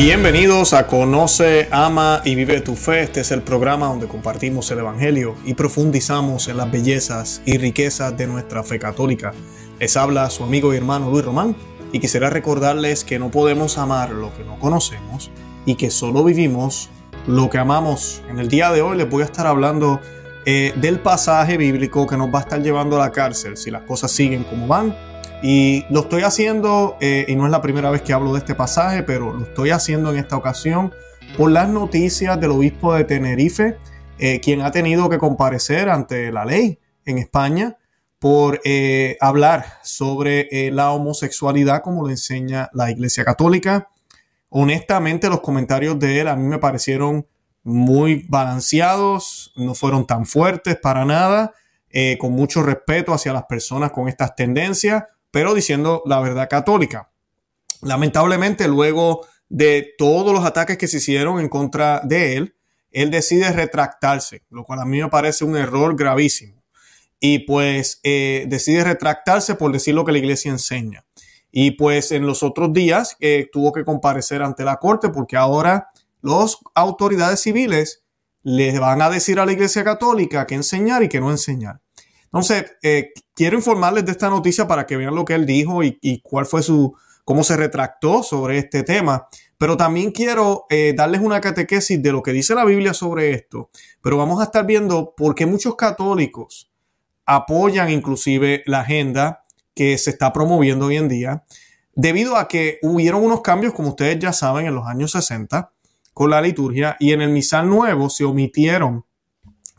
Bienvenidos a Conoce, Ama y Vive tu Fe. Este es el programa donde compartimos el Evangelio y profundizamos en las bellezas y riquezas de nuestra fe católica. Les habla su amigo y hermano Luis Román y quisiera recordarles que no podemos amar lo que no conocemos y que solo vivimos lo que amamos. En el día de hoy les voy a estar hablando eh, del pasaje bíblico que nos va a estar llevando a la cárcel si las cosas siguen como van y lo estoy haciendo, eh, y no es la primera vez que hablo de este pasaje, pero lo estoy haciendo en esta ocasión por las noticias del obispo de Tenerife, eh, quien ha tenido que comparecer ante la ley en España por eh, hablar sobre la homosexualidad como lo enseña la Iglesia Católica. Honestamente, los comentarios de él a mí me parecieron muy balanceados, no fueron tan fuertes para nada, con mucho respeto hacia las personas con estas tendencias pero diciendo la verdad católica. Lamentablemente, luego de todos los ataques que se hicieron en contra de él, él decide retractarse, lo cual a mí me parece un error gravísimo. Y pues eh, decide retractarse por decir lo que la iglesia enseña. Y pues en los otros días eh, tuvo que comparecer ante la corte porque ahora las autoridades civiles le van a decir a la iglesia católica qué enseñar y qué no enseñar. Entonces, eh, quiero informarles de esta noticia para que vean lo que él dijo y, cuál fue su, cómo se retractó sobre este tema. Pero también quiero eh, darles una catequesis de lo que dice la Biblia sobre esto. Pero vamos a estar viendo por qué muchos católicos apoyan inclusive la agenda que se está promoviendo hoy en día, debido a que hubieron unos cambios, como ustedes ya saben, en los años 60 con la liturgia y en el misal nuevo se omitieron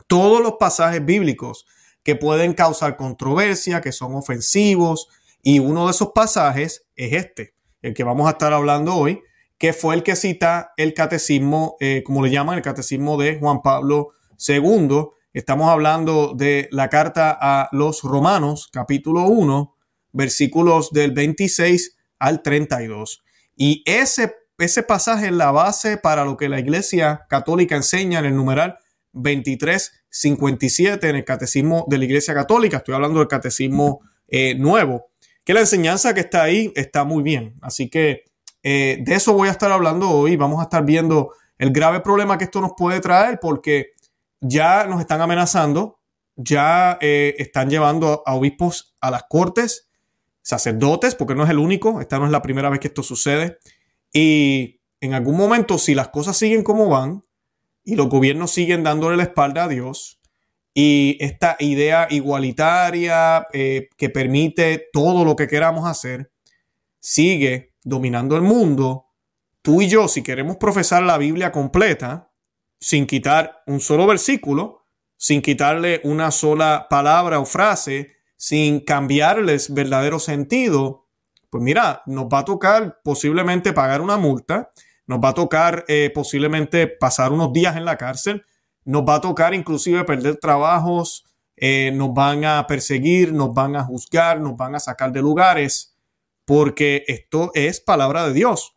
todos los pasajes bíblicos que pueden causar controversia, que son ofensivos. Y uno de esos pasajes es este, el que vamos a estar hablando hoy, que fue el que cita el catecismo, eh, como le llaman, el catecismo de Juan Pablo II. Estamos hablando de la carta a los Romanos, capítulo 1, versículos del 26 al 32. Y ese, ese pasaje es la base para lo que la Iglesia Católica enseña en el numeral 2357 en el Catecismo de la Iglesia Católica. Estoy hablando del Catecismo eh, nuevo, que la enseñanza que está ahí está muy bien. Así que eh, de eso voy a estar hablando hoy. Vamos a estar viendo el grave problema que esto nos puede traer porque ya nos están amenazando, ya eh, están llevando a obispos a las cortes, sacerdotes, porque no es el único, esta no es la primera vez que esto sucede. Y en algún momento, si las cosas siguen como van, y los gobiernos siguen dándole la espalda a Dios. Y esta idea igualitaria eh, que permite todo lo que queramos hacer sigue dominando el mundo, tú y yo, si queremos profesar la Biblia completa, sin quitar un solo versículo, sin quitarle una sola palabra o frase, sin cambiarles verdadero sentido, pues mira, nos va a tocar posiblemente pagar una multa, nos va a tocar eh, posiblemente pasar unos días en la cárcel, nos va a tocar inclusive perder trabajos, eh, nos van a perseguir, nos van a juzgar, nos van a sacar de lugares, porque esto es palabra de Dios.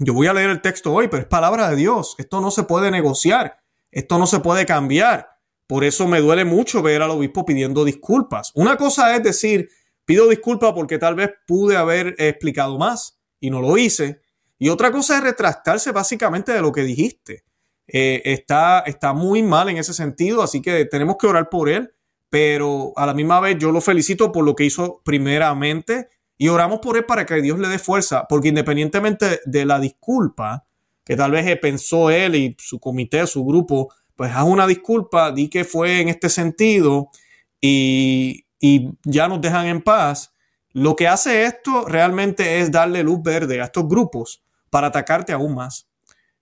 Yo voy a leer el texto hoy, pero es palabra de Dios. Esto no se puede negociar, esto no se puede cambiar. Por eso me duele mucho ver al obispo pidiendo disculpas. Una cosa es decir, pido disculpas porque tal vez pude haber explicado más y no lo hice. Y otra cosa es retractarse básicamente de lo que dijiste. Eh, está, está muy mal en ese sentido, así que tenemos que orar por él, pero a la misma vez yo lo felicito por lo que hizo primeramente y oramos por él para que Dios le dé fuerza, porque independientemente de la disculpa que tal vez pensó él y su comité, su grupo, pues haz una disculpa, di que fue en este sentido y, y ya nos dejan en paz. Lo que hace esto realmente es darle luz verde a estos grupos para atacarte aún más.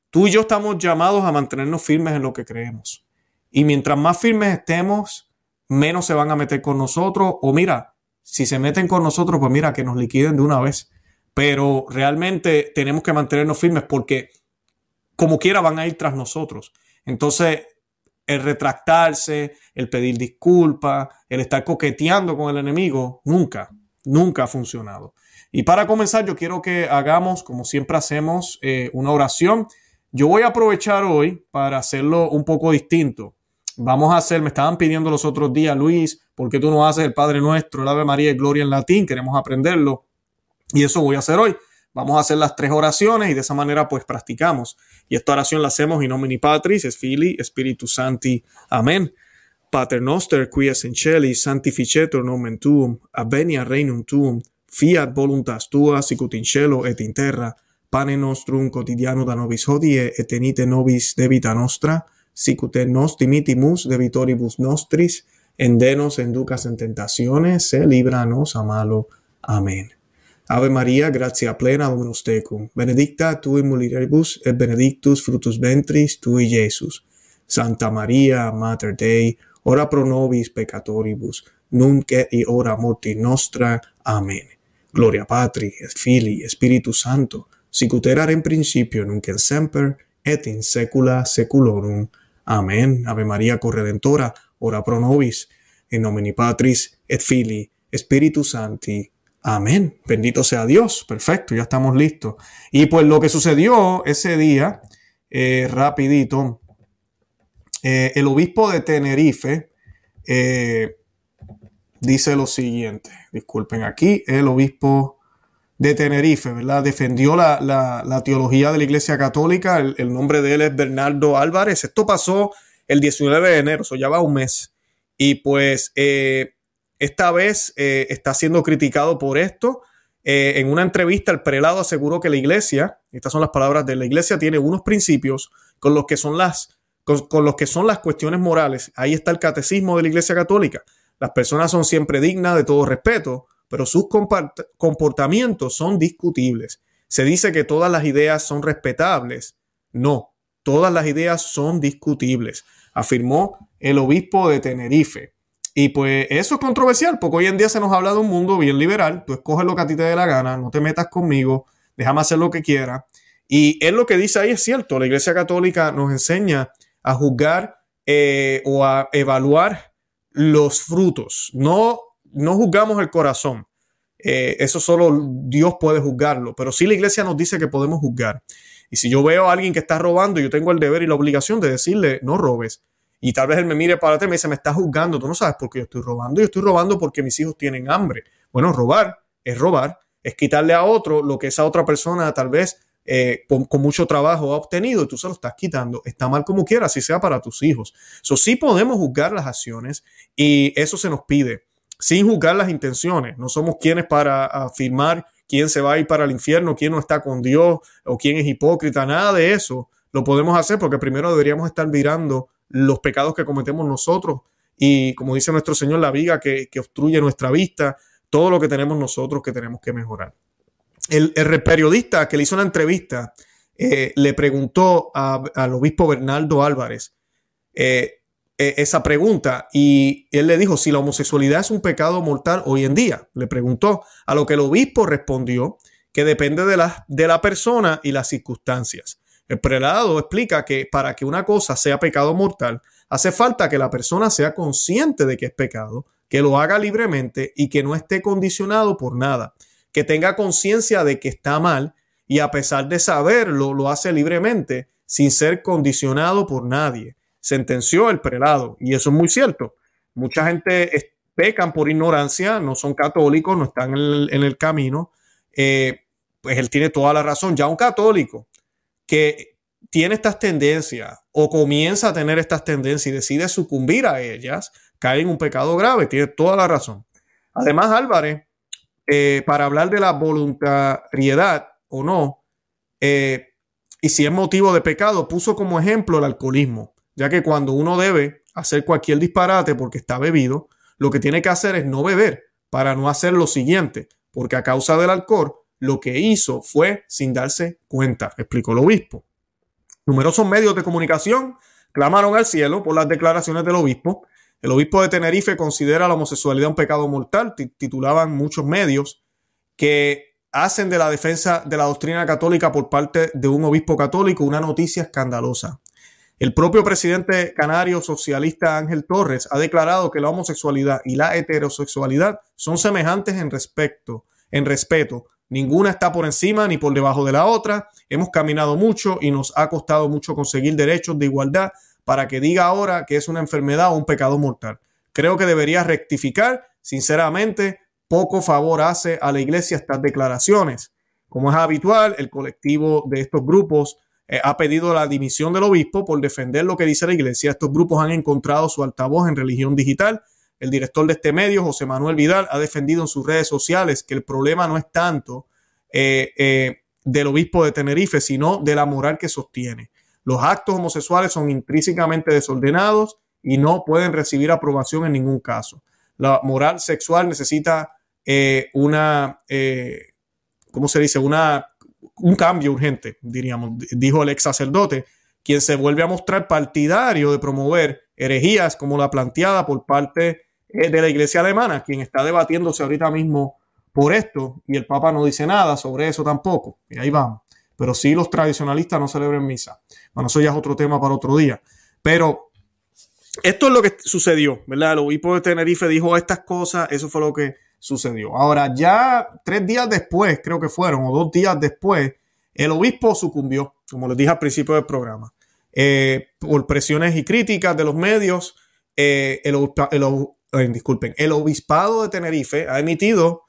Tú y yo estamos llamados a mantenernos firmes en lo que creemos. Y mientras más firmes estemos, menos se van a meter con nosotros. O mira, si se meten con nosotros, pues mira, que nos liquiden de una vez. Pero realmente tenemos que mantenernos firmes porque como quiera van a ir tras nosotros. Entonces, el retractarse, el pedir disculpas, el estar coqueteando con el enemigo, nunca, nunca ha funcionado. Y para comenzar, yo quiero que hagamos, como siempre hacemos, eh, una oración. Yo voy a aprovechar hoy para hacerlo un poco distinto. Vamos a hacer, me estaban pidiendo los otros días, Luis, ¿por qué tú no haces el Padre Nuestro, el Ave María y Gloria en latín? Queremos aprenderlo. Y eso voy a hacer hoy. Vamos a hacer las tres oraciones y de esa manera pues practicamos. Y esta oración la hacemos in nomine Patris, es Fili, Spiritus Santi. Amén. Pater noster, qui es in celi, sanctificetur nomen tuum, avenia regnum tuum, fiat voluntas tua, sicut in cielo et in terra, pane nostrum quotidiano da nobis hodie, et tenite nobis debita nostra, sicut et nos dimitimus debitoribus nostris, endenos enducas en tentaciones, se libranos a malo. Amén. Ave Maria, gratia plena Dominus tecum, benedicta tu in mulieribus et benedictus fructus ventris tui, Iesus. Santa Maria, Mater Dei, ora pro nobis peccatoribus, nunc et in hora mortis nostra. Amen. Gloria Patri, et Filii, Spiritus Santo, erat in principio, nunc et semper, et in saecula saeculorum. Amen. Ave Maria corredentora, ora pro nobis, in nomine Patris et Filii, Spiritus Sancti. Amén. Bendito sea Dios. Perfecto, ya estamos listos. Y pues lo que sucedió ese día, eh, rapidito, eh, el obispo de Tenerife eh, dice lo siguiente. Disculpen aquí, el obispo de Tenerife, ¿verdad? Defendió la, teología de la Iglesia Católica. El, nombre de él es Bernardo Álvarez. Esto pasó el 19 de enero, eso ya va un mes. Y pues esta vez eh, está siendo criticado por esto. Eh, en una entrevista, el prelado aseguró que la iglesia, estas son las palabras de la iglesia, tiene unos principios con los que son las, con, los que son las cuestiones morales. Ahí está el catecismo de la iglesia católica. Las personas son siempre dignas de todo respeto, pero sus comportamientos son discutibles. Se dice que todas las ideas son respetables. No, todas las ideas son discutibles, afirmó el obispo de Tenerife. Y pues eso es controversial, porque hoy en día se nos habla de un mundo bien liberal. Tú escoges lo que a ti te dé la gana, no te metas conmigo, déjame hacer lo que quiera. Y es lo que dice ahí, es cierto. La Iglesia Católica nos enseña a juzgar eh, o a evaluar los frutos. No, no juzgamos el corazón. Eh, eso solo Dios puede juzgarlo. Pero sí la Iglesia nos dice que podemos juzgar. Y si yo veo a alguien que está robando, yo tengo el deber y la obligación de decirle, no robes. Y tal vez él me mire para atrás y me dice, me estás juzgando, tú no sabes por qué yo estoy robando, yo estoy robando porque mis hijos tienen hambre. Bueno, robar es robar, es quitarle a otro lo que esa otra persona tal vez eh, con, mucho trabajo ha obtenido y tú se lo estás quitando. Está mal como quiera, así sea para tus hijos. Eso sí podemos juzgar las acciones y eso se nos pide, sin juzgar las intenciones. No somos quienes para afirmar quién se va a ir para el infierno, quién no está con Dios o quién es hipócrita, nada de eso. Lo podemos hacer porque primero deberíamos estar mirando los pecados que cometemos nosotros y, como dice nuestro Señor, la viga que, obstruye nuestra vista, todo lo que tenemos nosotros que tenemos que mejorar. El, periodista que le hizo una entrevista eh, le preguntó al obispo Bernardo Álvarez eh, eh, esa pregunta y él le dijo si la homosexualidad es un pecado mortal hoy en día. Le preguntó, a lo que el obispo respondió que depende de la, de la persona y las circunstancias. El prelado explica que para que una cosa sea pecado mortal, hace falta que la persona sea consciente de que es pecado, que lo haga libremente y que no esté condicionado por nada, que tenga conciencia de que está mal y a pesar de saberlo, lo hace libremente sin ser condicionado por nadie. Sentenció el prelado y eso es muy cierto. Mucha gente pecan por ignorancia, no son católicos, no están en el, camino. Eh, pues él tiene toda la razón. Ya un católico que tiene estas tendencias o comienza a tener estas tendencias y decide sucumbir a ellas, cae en un pecado grave. Tiene toda la razón. Además, Álvarez, eh, para hablar de la voluntariedad o no, eh, y si es motivo de pecado, puso como ejemplo el alcoholismo, ya que cuando uno debe hacer cualquier disparate porque está bebido, lo que tiene que hacer es no beber para no hacer lo siguiente, porque a causa del alcohol lo que hizo fue sin darse cuenta, explicó el obispo. Numerosos medios de comunicación clamaron al cielo por las declaraciones del obispo. El obispo de Tenerife considera la homosexualidad un pecado mortal, titulaban muchos medios, que hacen de la defensa de la doctrina católica por parte de un obispo católico una noticia escandalosa. El propio presidente canario socialista Ángel Torres ha declarado que la homosexualidad y la heterosexualidad son semejantes en respecto, en respeto, Ninguna está por encima ni por debajo de la otra. Hemos caminado mucho y nos ha costado mucho conseguir derechos de igualdad para que diga ahora que es una enfermedad o un pecado mortal. Creo que debería rectificar. Sinceramente, poco favor hace a la iglesia estas declaraciones. Como es habitual, el colectivo de estos grupos eh, ha pedido la dimisión del obispo por defender lo que dice la iglesia. Estos grupos han encontrado su altavoz en religión digital. El director de este medio, José Manuel Vidal, ha defendido en sus redes sociales que el problema no es tanto eh, eh, del obispo de Tenerife, sino de la moral que sostiene. Los actos homosexuales son intrínsecamente desordenados y no pueden recibir aprobación en ningún caso. La moral sexual necesita una, ¿cómo se dice? Una un cambio urgente, diríamos, dijo el ex sacerdote, quien se vuelve a mostrar partidario de promover herejías como la planteada por parte eh, de la iglesia alemana, quien está debatiéndose ahorita mismo por esto, y el Papa no dice nada sobre eso tampoco, y ahí vamos. Pero sí los tradicionalistas no celebran misa. Bueno, eso ya es otro tema para otro día. Pero esto es lo que sucedió, ¿verdad? El obispo de Tenerife dijo estas cosas, eso fue lo que sucedió. Ahora, ya tres días después, creo que fueron, o dos días después, el obispo sucumbió, como les dije al principio del programa, eh, por presiones y críticas de los medios. Eh, el, eh, disculpen, el obispado de Tenerife ha emitido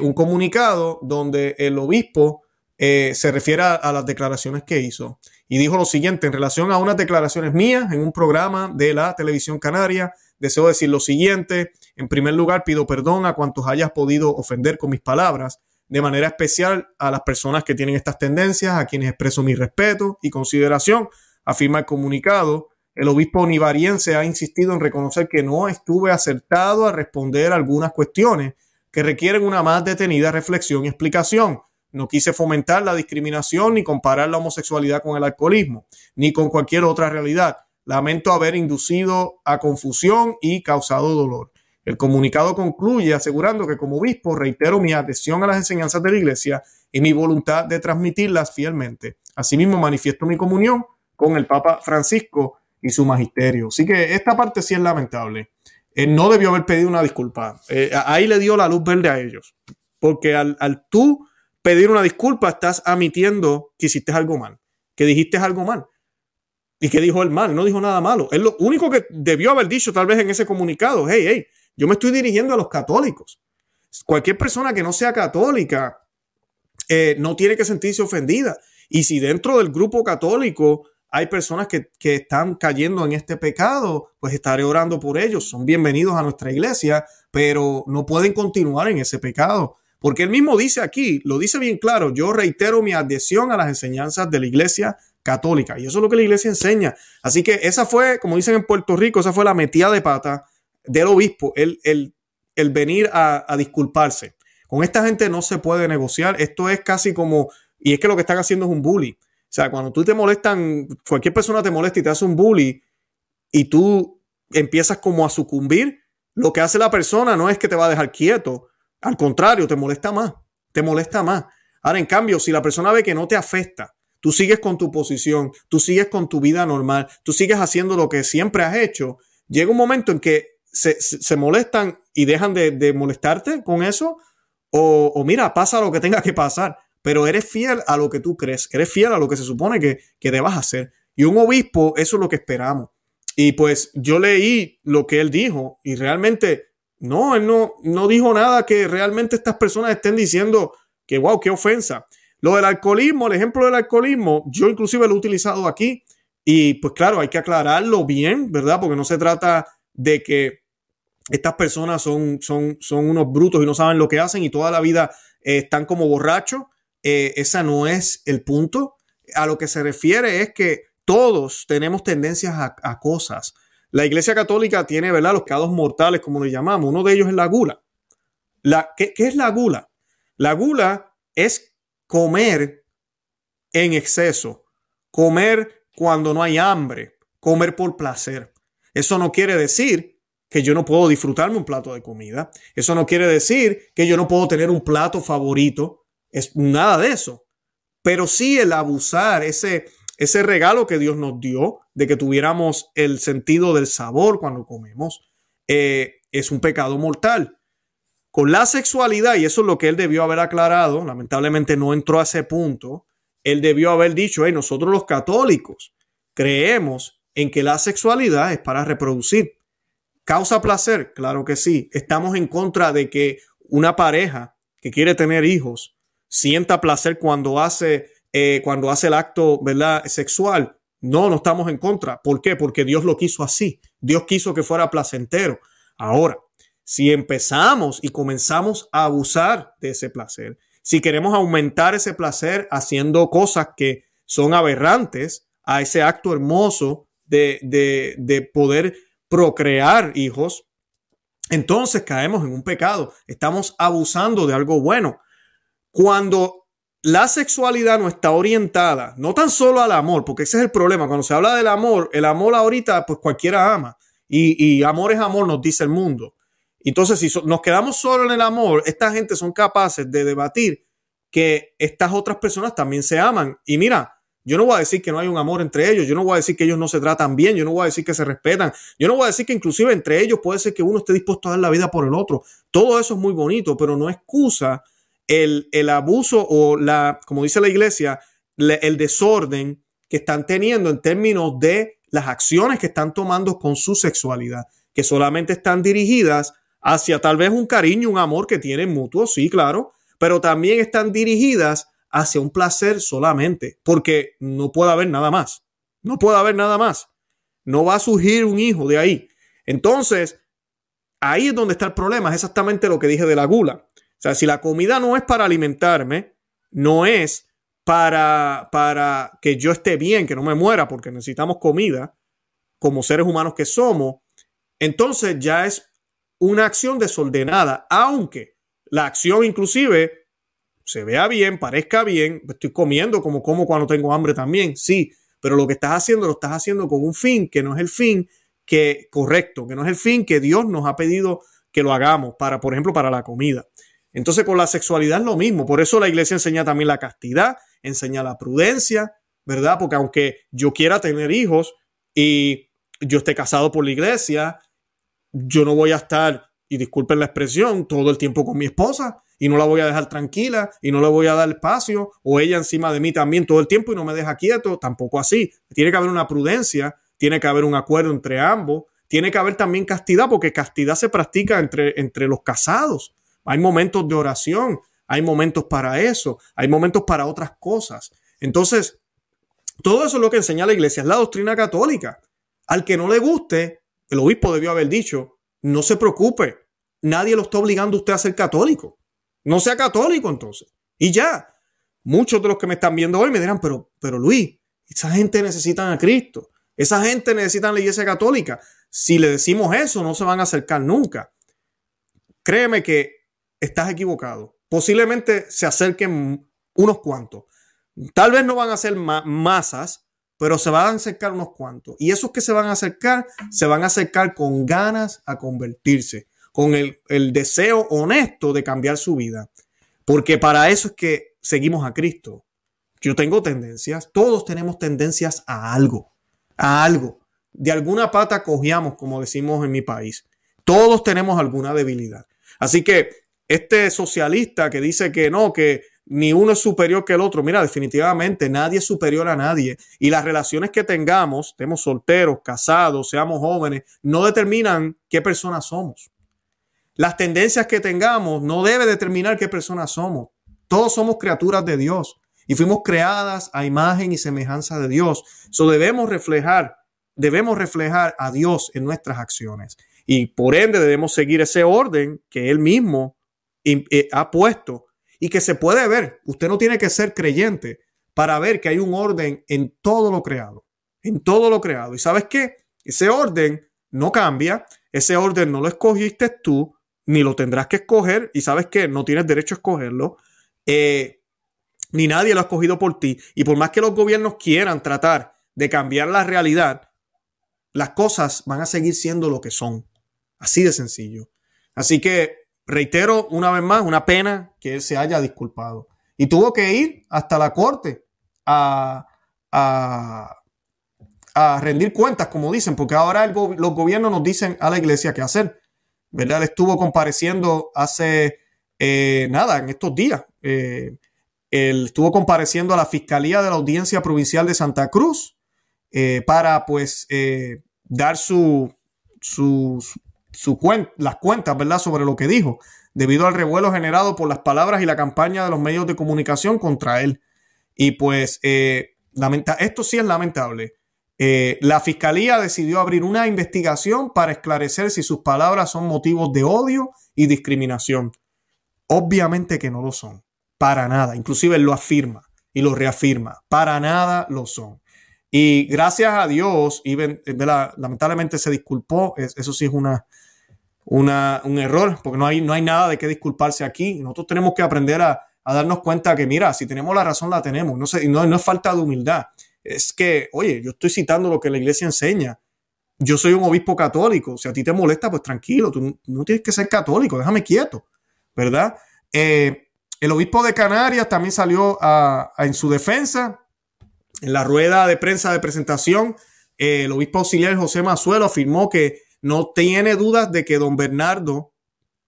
un comunicado donde el obispo se refiere a, las declaraciones que hizo y dijo lo siguiente en relación a unas declaraciones mías en un programa de la televisión canaria. Deseo decir lo siguiente. En primer lugar, pido perdón a cuantos hayas podido ofender con mis palabras, de manera especial a las personas que tienen estas tendencias, a quienes expreso mi respeto y consideración, afirma el comunicado. El obispo nivariense ha insistido en reconocer que no estuve acertado a responder algunas cuestiones que requieren una más detenida reflexión y explicación. No quise fomentar la discriminación ni comparar la homosexualidad con el alcoholismo, ni con cualquier otra realidad. Lamento haber inducido a confusión y causado dolor. El comunicado concluye asegurando que como obispo reitero mi adhesión a las enseñanzas de la Iglesia y mi voluntad de transmitirlas fielmente. Asimismo, manifiesto mi comunión con el Papa Francisco y su magisterio. Así que esta parte sí es lamentable. Él no debió haber pedido una disculpa. Eh, ahí le dio la luz verde a ellos. Porque al tú pedir una disculpa estás admitiendo que hiciste algo mal, que dijiste algo mal. ¿Y que dijo el mal? No dijo nada malo. Es lo único que debió haber dicho tal vez en ese comunicado. Hey, hey, yo me estoy dirigiendo a los católicos. Cualquier persona que no sea católica eh, no tiene que sentirse ofendida. Y si dentro del grupo católico hay personas que, que, están cayendo en este pecado, pues estaré orando por ellos. Son bienvenidos a nuestra iglesia, pero no pueden continuar en ese pecado. Porque él mismo dice aquí, lo dice bien claro, yo reitero mi adhesión a las enseñanzas de la iglesia católica. Y eso es lo que la iglesia enseña. Así que esa fue, como dicen en Puerto Rico, esa fue la metida de pata del obispo, el, el, venir a, disculparse. Con esta gente no se puede negociar. Esto es casi como, y es que lo que están haciendo es un bully. O sea, cuando tú te molestan, cualquier persona te molesta y te hace un bully y tú empiezas como a sucumbir, lo que hace la persona no es que te va a dejar quieto, al contrario, te molesta más, te molesta más. Ahora, en cambio, si la persona ve que no te afecta, tú sigues con tu posición, tú sigues con tu vida normal, tú sigues haciendo lo que siempre has hecho, llega un momento en que se, molestan y dejan de, molestarte con eso, o, mira, pasa lo que tenga que pasar, pero eres fiel a lo que tú crees, eres fiel a lo que se supone que, que debas hacer. Y un obispo, eso es lo que esperamos. Y pues yo leí lo que él dijo y realmente, no, él no, no dijo nada que realmente estas personas estén diciendo que, wow, qué ofensa. Lo del alcoholismo, el ejemplo del alcoholismo, yo inclusive lo he utilizado aquí y pues claro, hay que aclararlo bien, ¿verdad? Porque no se trata de que estas personas son, son, son unos brutos y no saben lo que hacen y toda la vida eh, están como borrachos. Eh, esa no es el punto. A lo que se refiere es que todos tenemos tendencias a, cosas. La Iglesia Católica tiene, ¿verdad? Los pecados mortales, como le llamamos. Uno de ellos es la gula. La, ¿qué, ¿Qué es la gula? La gula es comer en exceso, comer cuando no hay hambre, comer por placer. Eso no quiere decir que yo no puedo disfrutarme un plato de comida. Eso no quiere decir que yo no puedo tener un plato favorito. Es nada de eso. Pero sí el abusar, ese, ese regalo que Dios nos dio de que tuviéramos el sentido del sabor cuando comemos, eh, es un pecado mortal. Con la sexualidad, y eso es lo que él debió haber aclarado, lamentablemente no entró a ese punto, él debió haber dicho, hey, nosotros los católicos creemos en que la sexualidad es para reproducir. ¿Causa placer? Claro que sí. Estamos en contra de que una pareja que quiere tener hijos sienta placer cuando hace, eh, cuando hace el acto ¿verdad? sexual. No, no estamos en contra. ¿Por qué? Porque Dios lo quiso así. Dios quiso que fuera placentero. Ahora, si empezamos y comenzamos a abusar de ese placer, si queremos aumentar ese placer haciendo cosas que son aberrantes a ese acto hermoso de, de, de poder procrear hijos, entonces caemos en un pecado. Estamos abusando de algo bueno. Cuando la sexualidad no está orientada, no tan solo al amor, porque ese es el problema. Cuando se habla del amor, el amor ahorita, pues cualquiera ama. Y, amor es amor, nos dice el mundo. Entonces, si nos quedamos solo en el amor, esta gente son capaces de debatir que estas otras personas también se aman. Y mira, yo no voy a decir que no hay un amor entre ellos, yo no voy a decir que ellos no se tratan bien, yo no voy a decir que se respetan, yo no voy a decir que inclusive entre ellos puede ser que uno esté dispuesto a dar la vida por el otro. Todo eso es muy bonito, pero no excusa el, el abuso o la, como dice la iglesia, el desorden que están teniendo en términos de las acciones que están tomando con su sexualidad, que solamente están dirigidas hacia tal vez un cariño, un amor que tienen mutuo, sí, claro, pero también están dirigidas hacia un placer solamente, porque no puede haber nada más. No puede haber nada más. No va a surgir un hijo de ahí. Entonces, ahí es donde está el problema. Es exactamente lo que dije de la gula. O sea, si la comida no es para alimentarme, no es para, para que yo esté bien, que no me muera, porque necesitamos comida como seres humanos que somos, entonces ya es una acción desordenada, aunque la acción inclusive se vea bien, parezca bien, estoy comiendo como como cuando tengo hambre también, sí, pero lo que estás haciendo lo estás haciendo con un fin que no es el fin que correcto, que no es el fin que Dios nos ha pedido que lo hagamos para, por ejemplo, para la comida. Entonces con la sexualidad es lo mismo, por eso la iglesia enseña también la castidad, enseña la prudencia, ¿verdad? Porque aunque yo quiera tener hijos y yo esté casado por la iglesia, yo no voy a estar, y disculpen la expresión, todo el tiempo con mi esposa y no la voy a dejar tranquila y no le voy a dar espacio o ella encima de mí también todo el tiempo y no me deja quieto, tampoco así. Tiene que haber una prudencia, tiene que haber un acuerdo entre ambos, tiene que haber también castidad porque castidad se practica entre, entre los casados. Hay momentos de oración, hay momentos para eso, hay momentos para otras cosas. Entonces, todo eso es lo que enseña la iglesia, es la doctrina católica. Al que no le guste, el obispo debió haber dicho, no se preocupe, nadie lo está obligando a usted a ser católico. No sea católico entonces. Y ya. Muchos de los que me están viendo hoy me dirán, pero, pero Luis, esa gente necesita a Cristo. Esa gente necesita la iglesia católica. Si le decimos eso, no se van a acercar nunca. Créeme que estás equivocado. Posiblemente se acerquen unos cuantos. Tal vez no van a ser masas, pero se van a acercar unos cuantos. Y esos que se van a acercar, se van a acercar con ganas a convertirse con el, deseo honesto de cambiar su vida. Porque para eso es que seguimos a Cristo. Yo tengo tendencias, todos tenemos tendencias a algo, a algo. De alguna pata cogíamos, como decimos en mi país. Todos tenemos alguna debilidad. Así que este socialista que dice que no, que ni uno es superior que el otro, mira, definitivamente nadie es superior a nadie. Y las relaciones que tengamos, estemos solteros, casados, seamos jóvenes, no determinan qué personas somos. Las tendencias que tengamos no debe determinar qué personas somos. Todos somos criaturas de Dios y fuimos creadas a imagen y semejanza de Dios. So debemos reflejar, debemos reflejar a Dios en nuestras acciones y por ende debemos seguir ese orden que Él mismo eh, ha puesto y que se puede ver. Usted no tiene que ser creyente para ver que hay un orden en todo lo creado, en todo lo creado. Y sabes qué? Ese orden no cambia, ese orden no lo escogiste tú, ni lo tendrás que escoger y sabes que no tienes derecho a escogerlo, eh, ni nadie lo ha escogido por ti. Y por más que los gobiernos quieran tratar de cambiar la realidad, las cosas van a seguir siendo lo que son. Así de sencillo. Así que reitero una vez más, una pena que él se haya disculpado. Y tuvo que ir hasta la corte a, a, rendir cuentas, como dicen, porque ahora los gobiernos nos dicen a la iglesia qué hacer. ¿verdad? Él estuvo compareciendo hace eh, nada, en estos días. Eh, él estuvo compareciendo a la Fiscalía de la Audiencia Provincial de Santa Cruz eh, para pues dar su, su, su las cuentas, ¿verdad? Sobre lo que dijo. debido al revuelo generado por las palabras y la campaña de los medios de comunicación contra él. Y pues eh, esto sí es lamentable. Eh, la fiscalía decidió abrir una investigación para esclarecer si sus palabras son motivos de odio y discriminación. Obviamente que no lo son, para nada. Inclusive él lo afirma y lo reafirma, para nada lo son. Y gracias a Dios, y lamentablemente se disculpó, eso sí es una, un error, porque no hay, no hay nada de qué disculparse aquí. Nosotros tenemos que aprender a, darnos cuenta que, mira, si tenemos la razón, la tenemos. No, no es falta de humildad. Es que, oye, yo estoy citando lo que la iglesia enseña. Yo soy un obispo católico. Si a ti te molesta, pues tranquilo, tú no tienes que ser católico, déjame quieto, ¿verdad? Eh, el obispo de Canarias también salió en su defensa. En la rueda de prensa de presentación, eh, el obispo auxiliar José Mazuelo afirmó que no tiene dudas de que don Bernardo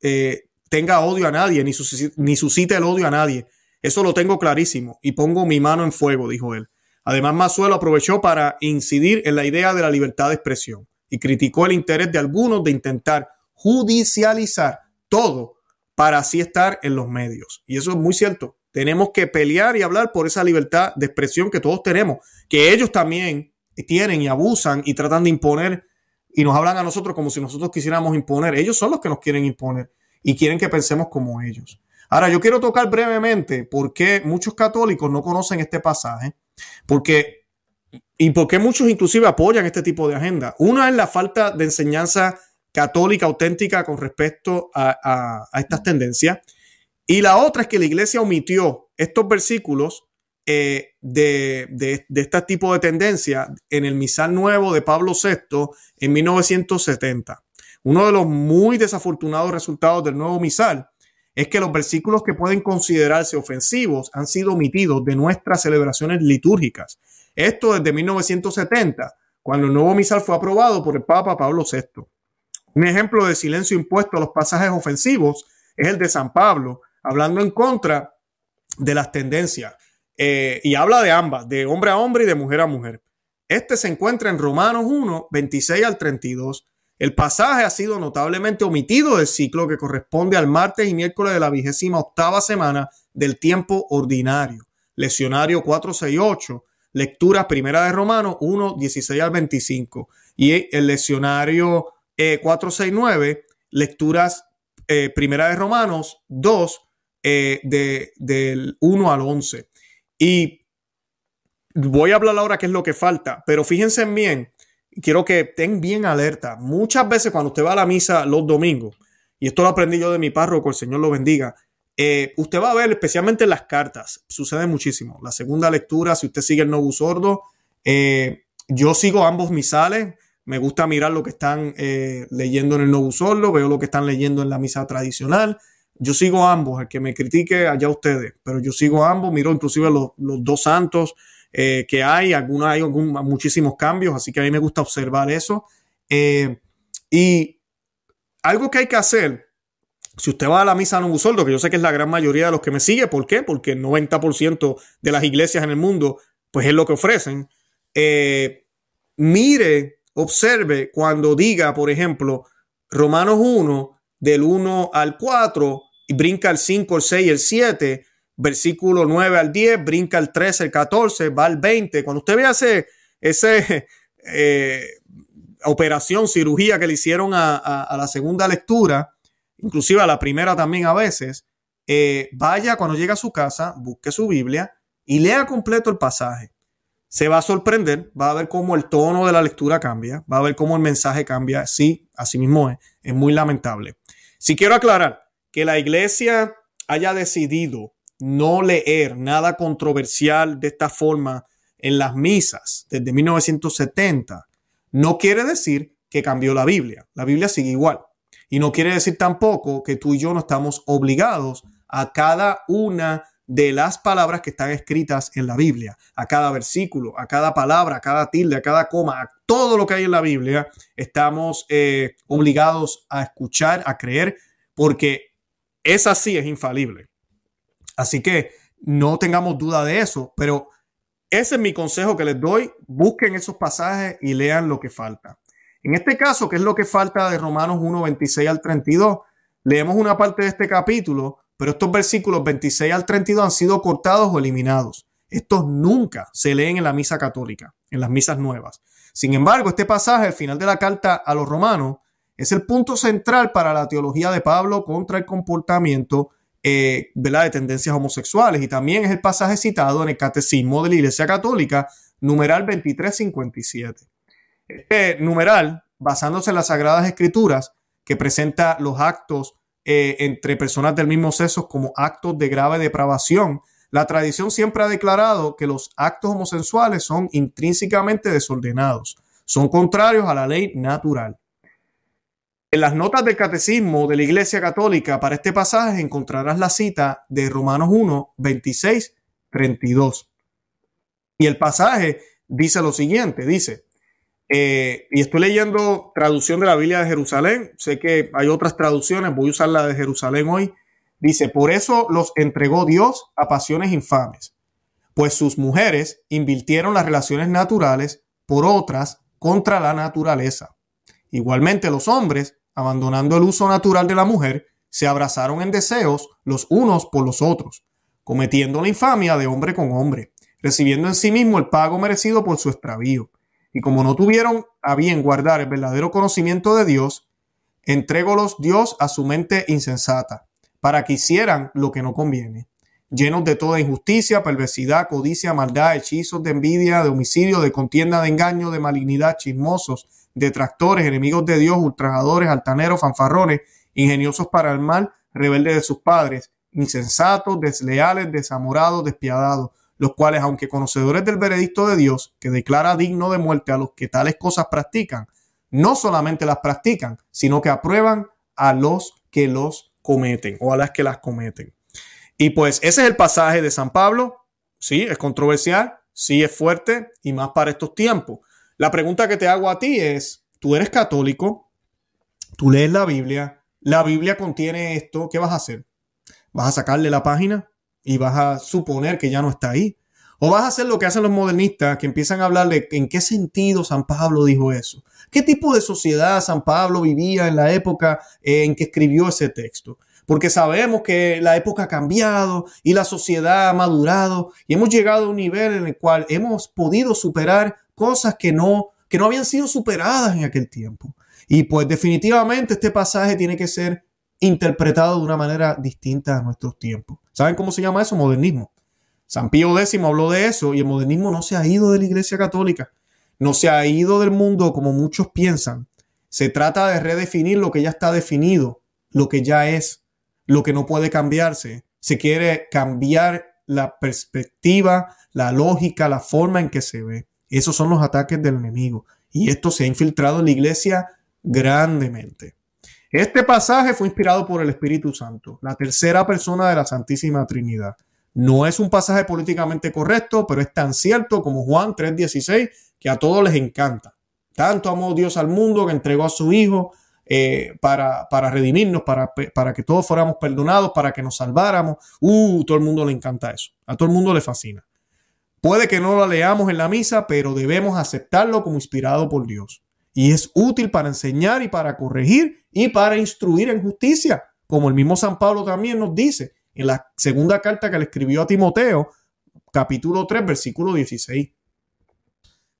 eh, tenga odio a nadie, ni, ni suscite el odio a nadie. Eso lo tengo clarísimo y pongo mi mano en fuego, dijo él. Además, Mazuelo aprovechó para incidir en la idea de la libertad de expresión y criticó el interés de algunos de intentar judicializar todo para así estar en los medios. Y eso es muy cierto. Tenemos que pelear y hablar por esa libertad de expresión que todos tenemos, que ellos también tienen y abusan y tratan de imponer y nos hablan a nosotros como si nosotros quisiéramos imponer. Ellos son los que nos quieren imponer y quieren que pensemos como ellos. Ahora, yo quiero tocar brevemente por qué muchos católicos no conocen este pasaje, porque y por qué muchos inclusive apoyan este tipo de agenda. Una es la falta de enseñanza católica auténtica con respecto a, estas tendencias. Y la otra es que la iglesia omitió estos versículos eh, de, de, de, este tipo de tendencia en el misal nuevo de Pablo VI en 1970. Uno de los muy desafortunados resultados del nuevo misal es que los versículos que pueden considerarse ofensivos han sido omitidos de nuestras celebraciones litúrgicas. Esto desde 1970, cuando el nuevo misal fue aprobado por el Papa Pablo VI. Un ejemplo de silencio impuesto a los pasajes ofensivos es el de San Pablo, hablando en contra de las tendencias. Eh, y habla de ambas, de hombre a hombre y de mujer a mujer. Este se encuentra en Romanos 1, 26 al 32. El pasaje ha sido notablemente omitido del ciclo que corresponde al martes y miércoles de la vigésima octava semana del tiempo ordinario. Leccionario 468, lectura primera de Romanos 1, 16 al 25. Y el leccionario 469, lecturas eh, primera de Romanos 2, eh, de, del 1 al 11. Y voy a hablar ahora qué es lo que falta, pero fíjense bien, quiero que estén bien alerta. Muchas veces cuando usted va a la misa los domingos, y esto lo aprendí yo de mi párroco, el Señor lo bendiga, eh, usted va a ver, especialmente en las cartas, sucede muchísimo. La segunda lectura, si usted sigue el Novus Sordo, yo sigo ambos misales me gusta mirar lo que están eh, leyendo en el Novus Solo, veo lo que están leyendo en la misa tradicional. Yo sigo ambos, el que me critique allá ustedes, pero yo sigo ambos, miro inclusive los, dos santos eh, que hay, algunos hay muchísimos cambios, así que a mí me gusta observar eso. Eh, y algo que hay que hacer, si usted va a la misa Novus Sordo, que yo sé que es la gran mayoría de los que me sigue, ¿por qué? Porque el 90% de las iglesias en el mundo, pues es lo que ofrecen. mire observe cuando diga, por ejemplo, Romanos 1, del 1 al 4, y brinca el 5, el 6, el 7, versículo 9 al 10, brinca el 13, el 14, va al 20. Cuando usted vea ese, ese eh, operación, cirugía que le hicieron a, la segunda lectura, inclusive a la primera también a veces, eh, vaya cuando llegue a su casa, busque su Biblia y lea completo el pasaje se va a sorprender, va a ver cómo el tono de la lectura cambia, va a ver cómo el mensaje cambia. Sí, así mismo es, es muy lamentable. Si quiero aclarar que la iglesia haya decidido no leer nada controversial de esta forma en las misas desde 1970, no quiere decir que cambió la Biblia. La Biblia sigue igual. Y no quiere decir tampoco que tú y yo no estamos obligados a cada una de las palabras que están escritas en la Biblia, a cada versículo, a cada palabra, a cada tilde, a cada coma, a todo lo que hay en la Biblia, estamos eh, obligados a escuchar, a creer, porque es así, es infalible. Así que no tengamos duda de eso, pero ese es mi consejo que les doy. Busquen esos pasajes y lean lo que falta. En este caso, ¿qué es lo que falta de Romanos 1, 26 al 32? leemos una parte de este capítulo, pero estos versículos 26 al 32 han sido cortados o eliminados. Estos nunca se leen en la misa católica, en las misas nuevas. Sin embargo, este pasaje, al final de la carta a los romanos, es el punto central para la teología de Pablo contra el comportamiento eh, de tendencias homosexuales y también es el pasaje citado en el Catecismo de la Iglesia Católica, numeral 2357. Este numeral, basándose en las Sagradas Escrituras, que presenta los actos eh, entre personas del mismo sexo como actos de grave depravación, la tradición siempre ha declarado que los actos homosexuales son intrínsecamente desordenados, son contrarios a la ley natural. En las notas del catecismo de la Iglesia Católica para este pasaje encontrarás la cita de Romanos 1, 26, 32. Y el pasaje dice lo siguiente, dice, eh, y estoy leyendo traducción de la Biblia de Jerusalén, sé que hay otras traducciones, voy a usar la de Jerusalén hoy, dice, por eso los entregó Dios a pasiones infames, pues sus mujeres invirtieron las relaciones naturales por otras contra la naturaleza. Igualmente los hombres abandonando el uso natural de la mujer, se abrazaron en deseos los unos por los otros, cometiendo la infamia de hombre con hombre, recibiendo en sí mismo el pago merecido por su extravío. Y como no tuvieron a bien guardar el verdadero conocimiento de Dios, entrególos Dios a su mente insensata, para que hicieran lo que no conviene, llenos de toda injusticia, perversidad, codicia, maldad, hechizos de envidia, de homicidio, de contienda, de engaño, de malignidad, chismosos, detractores, enemigos de Dios, ultrajadores, altaneros, fanfarrones, ingeniosos para el mal, rebeldes de sus padres, insensatos, desleales, desamorados, despiadados, los cuales, aunque conocedores del veredicto de Dios, que declara digno de muerte a los que tales cosas practican, no solamente las practican, sino que aprueban a los que los cometen o a las que las cometen. Y pues ese es el pasaje de San Pablo. Sí, es controversial, sí es fuerte y más para estos tiempos. La pregunta que te hago a ti es, tú eres católico, tú lees la Biblia, la Biblia contiene esto, ¿qué vas a hacer? ¿Vas a sacarle la página y vas a suponer que ya no está ahí? ¿O vas a hacer lo que hacen los modernistas que empiezan a hablar de en qué sentido San Pablo dijo eso? ¿Qué tipo de sociedad San Pablo vivía en la época en que escribió ese texto? porque sabemos que la época ha cambiado y la sociedad ha madurado y hemos llegado a un nivel en el cual hemos podido superar cosas que no, que no habían sido superadas en aquel tiempo. Y pues definitivamente este pasaje tiene que ser interpretado de una manera distinta a nuestros tiempos. ¿Saben cómo se llama eso? Modernismo. San Pío X habló de eso y el modernismo no se ha ido de la Iglesia Católica, no se ha ido del mundo como muchos piensan. Se trata de redefinir lo que ya está definido, lo que ya es, lo que no puede cambiarse. Se quiere cambiar la perspectiva, la lógica, la forma en que se ve. Esos son los ataques del enemigo. Y esto se ha infiltrado en la iglesia grandemente. Este pasaje fue inspirado por el Espíritu Santo, la tercera persona de la Santísima Trinidad. No es un pasaje políticamente correcto, pero es tan cierto como Juan 3:16, que a todos les encanta. Tanto amó Dios al mundo que entregó a su Hijo eh, para, para, redimirnos, para, para que todos fuéramos perdonados, para que nos salváramos. Uh, todo el mundo le encanta eso. A todo el mundo le fascina. Puede que no lo leamos en la misa, pero debemos aceptarlo como inspirado por Dios. Y es útil para enseñar y para corregir y para instruir en justicia, como el mismo San Pablo también nos dice en la segunda carta que le escribió a Timoteo, capítulo 3, versículo 16.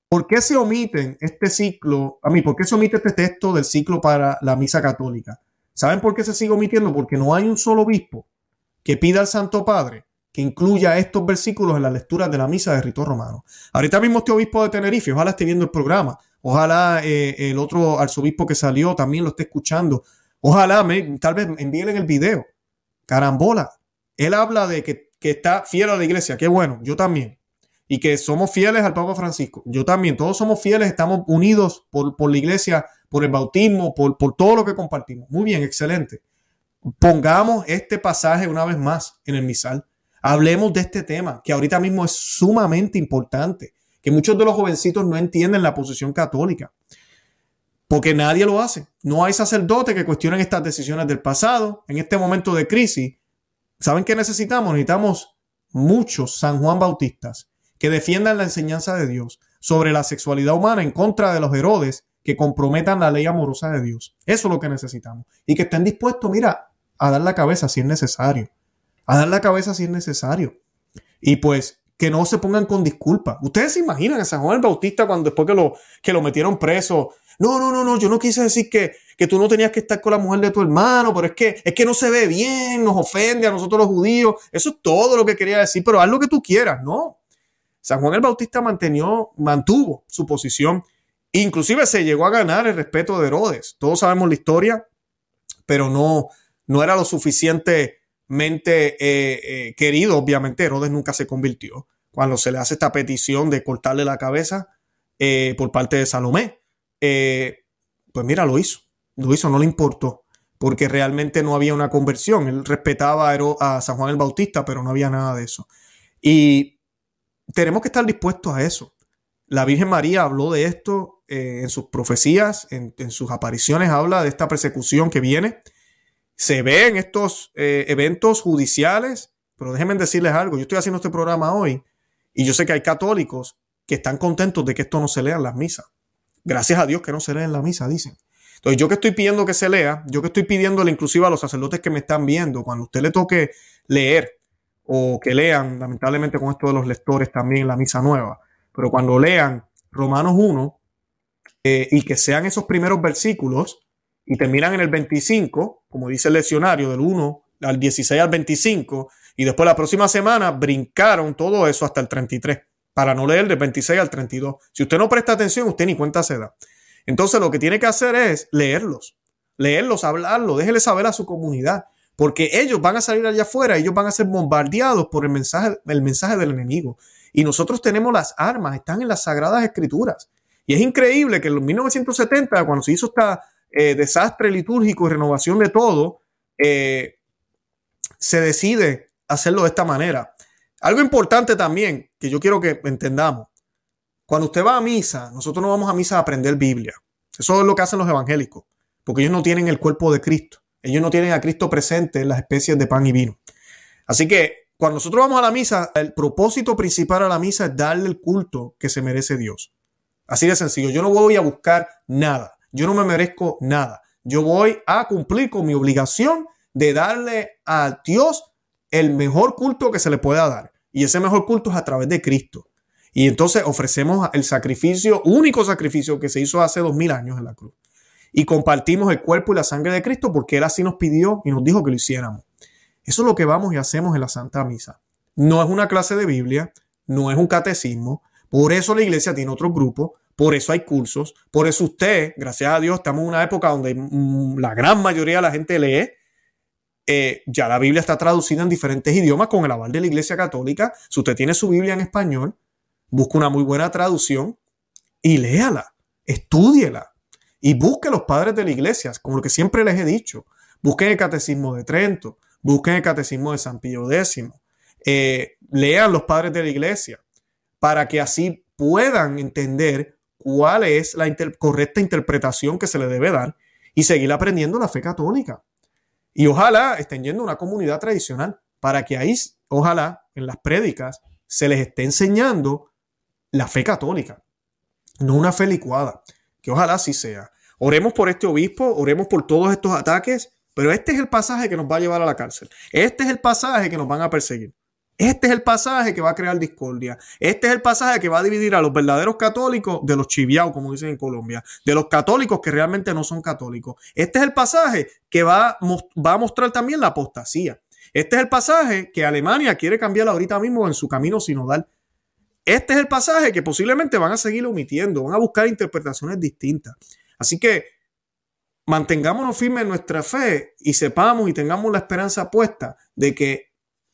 ¿Por qué se omiten este ciclo? A mí, ¿por qué se omite este texto del ciclo para la misa católica? ¿Saben por qué se sigue omitiendo? Porque no hay un solo obispo que pida al Santo Padre que incluya estos versículos en la lectura de la misa de rito romano. Ahorita mismo este obispo de Tenerife, ojalá esté viendo el programa, ojalá eh, el otro arzobispo que salió también lo esté escuchando, ojalá me, tal vez envíen el video. Carambola, él habla de que, está fiel a la iglesia, qué bueno, yo también. Y que somos fieles al Papa Francisco, yo también, todos somos fieles, estamos unidos por, por la iglesia, por el bautismo, por, por todo lo que compartimos. Muy bien, excelente. Pongamos este pasaje una vez más en el misal Hablemos de este tema, que ahorita mismo es sumamente importante, que muchos de los jovencitos no entienden la posición católica, porque nadie lo hace. No hay sacerdotes que cuestionen estas decisiones del pasado. En este momento de crisis, ¿saben qué necesitamos? Necesitamos muchos San Juan Bautistas que defiendan la enseñanza de Dios sobre la sexualidad humana en contra de los Herodes que comprometan la ley amorosa de Dios. Eso es lo que necesitamos. Y que estén dispuestos, mira, a dar la cabeza si es necesario. A dar la cabeza si es necesario. Y pues que no se pongan con disculpas. Ustedes se imaginan a San Juan el Bautista cuando después que lo, que lo metieron preso. No, no, no, no, yo no quise decir que, que tú no tenías que estar con la mujer de tu hermano, pero es que, es que no se ve bien, nos ofende a nosotros los judíos. Eso es todo lo que quería decir, pero haz lo que tú quieras, ¿no? San Juan el Bautista mantenió, mantuvo su posición. Inclusive se llegó a ganar el respeto de Herodes. Todos sabemos la historia, pero no, no era lo suficientemente eh, eh, querido. Obviamente Herodes nunca se convirtió. Cuando se le hace esta petición de cortarle la cabeza eh, por parte de Salomé, pues mira, lo hizo. Lo hizo, no le importó porque realmente no había una conversión. Él respetaba a, a San Juan el Bautista, pero no había nada de eso. Y tenemos que estar dispuestos a eso. La Virgen María habló de esto eh, en sus profecías, en, sus apariciones, habla de esta persecución que viene. Se ve en estos eh, eventos judiciales, pero déjenme decirles algo, yo estoy haciendo este programa hoy y yo sé que hay católicos que están contentos de que esto no se lea en las misas. Gracias a Dios que no se lee en la misa, dicen. Entonces, yo que estoy pidiendo que se lea, yo que estoy pidiéndole inclusive a los sacerdotes que me están viendo, cuando usted le toque leer o que lean, lamentablemente con esto de los lectores también la misa nueva, pero cuando lean Romanos 1 eh, y que sean esos primeros versículos y terminan en el 25, como dice el leccionario, del 1 al 16 al 25, y después la próxima semana brincaron todo eso hasta el 33, para no leer del 26 al 32. Si usted no presta atención, usted ni cuenta se da. Entonces lo que tiene que hacer es leerlos, leerlos, hablarlos, déjele saber a su comunidad porque ellos van a salir allá afuera, ellos van a ser bombardeados por el mensaje, el mensaje del enemigo. Y nosotros tenemos las armas, están en las sagradas escrituras. Y es increíble que en los 1970, cuando se hizo este desastre litúrgico y renovación de todo, eh, se decide hacerlo de esta manera. Algo importante también que yo quiero que entendamos. Cuando usted va a misa, nosotros no vamos a misa a aprender Biblia. Eso es lo que hacen los evangélicos, porque ellos no tienen el cuerpo de Cristo. Ellos no tienen a Cristo presente en las especies de pan y vino. Así que cuando nosotros vamos a la misa, el propósito principal a la misa es darle el culto que se merece Dios. Así de sencillo. Yo no voy a buscar nada. Yo no me merezco nada. Yo voy a cumplir con mi obligación de darle a Dios el mejor culto que se le pueda dar. Y ese mejor culto es a través de Cristo. Y entonces ofrecemos el sacrificio, único sacrificio que se hizo hace dos mil años en la cruz y compartimos el cuerpo y la sangre de Cristo porque Él así nos pidió y nos dijo que lo hiciéramos. Eso es lo que vamos y hacemos en la Santa Misa. No es una clase de Biblia, no es un catecismo. Por eso la iglesia tiene otro grupo, por eso hay cursos, por eso usted, gracias a Dios, estamos en una época donde mm, la gran mayoría de la gente lee. Eh, ya la Biblia está traducida en diferentes idiomas con el aval de la Iglesia Católica. Si usted tiene su Biblia en español, busque una muy buena traducción y léala, estúdiela y busque los padres de la iglesia, como lo que siempre les he dicho. Busquen el catecismo de Trento, busquen el catecismo de San Pío X, eh, lean los padres de la iglesia para que así puedan entender cuál es la correcta interpretación que se le debe dar y seguir aprendiendo la fe católica. Y ojalá estén yendo a una comunidad tradicional para que ahí, ojalá, en las prédicas, se les esté enseñando la fe católica, no una fe licuada que ojalá sí sea. Oremos por este obispo, oremos por todos estos ataques, pero este es el pasaje que nos va a llevar a la cárcel. Este es el pasaje que nos van a perseguir. Este es el pasaje que va a crear discordia. Este es el pasaje que va a dividir a los verdaderos católicos de los chiviaos, como dicen en Colombia, de los católicos que realmente no son católicos. Este es el pasaje que va, va a mostrar también la apostasía. Este es el pasaje que Alemania quiere cambiar ahorita mismo en su camino sinodal. Este es el pasaje que posiblemente van a seguir omitiendo, van a buscar interpretaciones distintas. Así que mantengámonos firmes en nuestra fe y sepamos y tengamos la esperanza puesta de que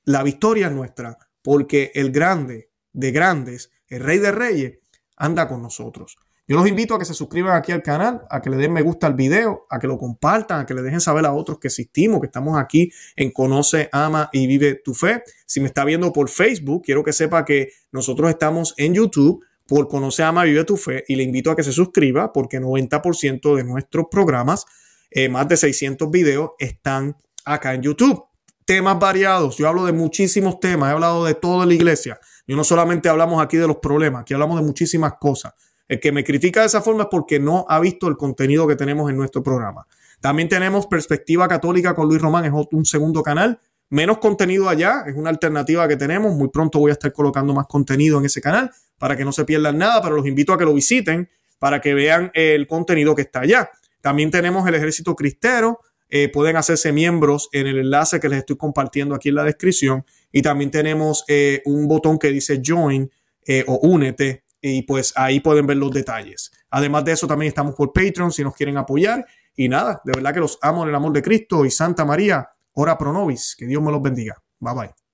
la victoria es nuestra, porque el grande de grandes, el rey de reyes, anda con nosotros. Yo los invito a que se suscriban aquí al canal, a que le den me gusta al video, a que lo compartan, a que le dejen saber a otros que existimos, que estamos aquí en Conoce, Ama y Vive tu Fe. Si me está viendo por Facebook, quiero que sepa que nosotros estamos en YouTube por Conoce, Ama y Vive tu Fe y le invito a que se suscriba porque 90% de nuestros programas, eh, más de 600 videos, están acá en YouTube. Temas variados, yo hablo de muchísimos temas, he hablado de toda la iglesia. Yo no solamente hablamos aquí de los problemas, aquí hablamos de muchísimas cosas. El que me critica de esa forma es porque no ha visto el contenido que tenemos en nuestro programa. También tenemos Perspectiva Católica con Luis Román, es un segundo canal. Menos contenido allá, es una alternativa que tenemos. Muy pronto voy a estar colocando más contenido en ese canal para que no se pierdan nada, pero los invito a que lo visiten para que vean el contenido que está allá. También tenemos el Ejército Cristero, eh, pueden hacerse miembros en el enlace que les estoy compartiendo aquí en la descripción. Y también tenemos eh, un botón que dice Join eh, o Únete. Y pues ahí pueden ver los detalles. Además de eso, también estamos por Patreon si nos quieren apoyar. Y nada, de verdad que los amo en el amor de Cristo y Santa María, ora pro nobis. Que Dios me los bendiga. Bye bye.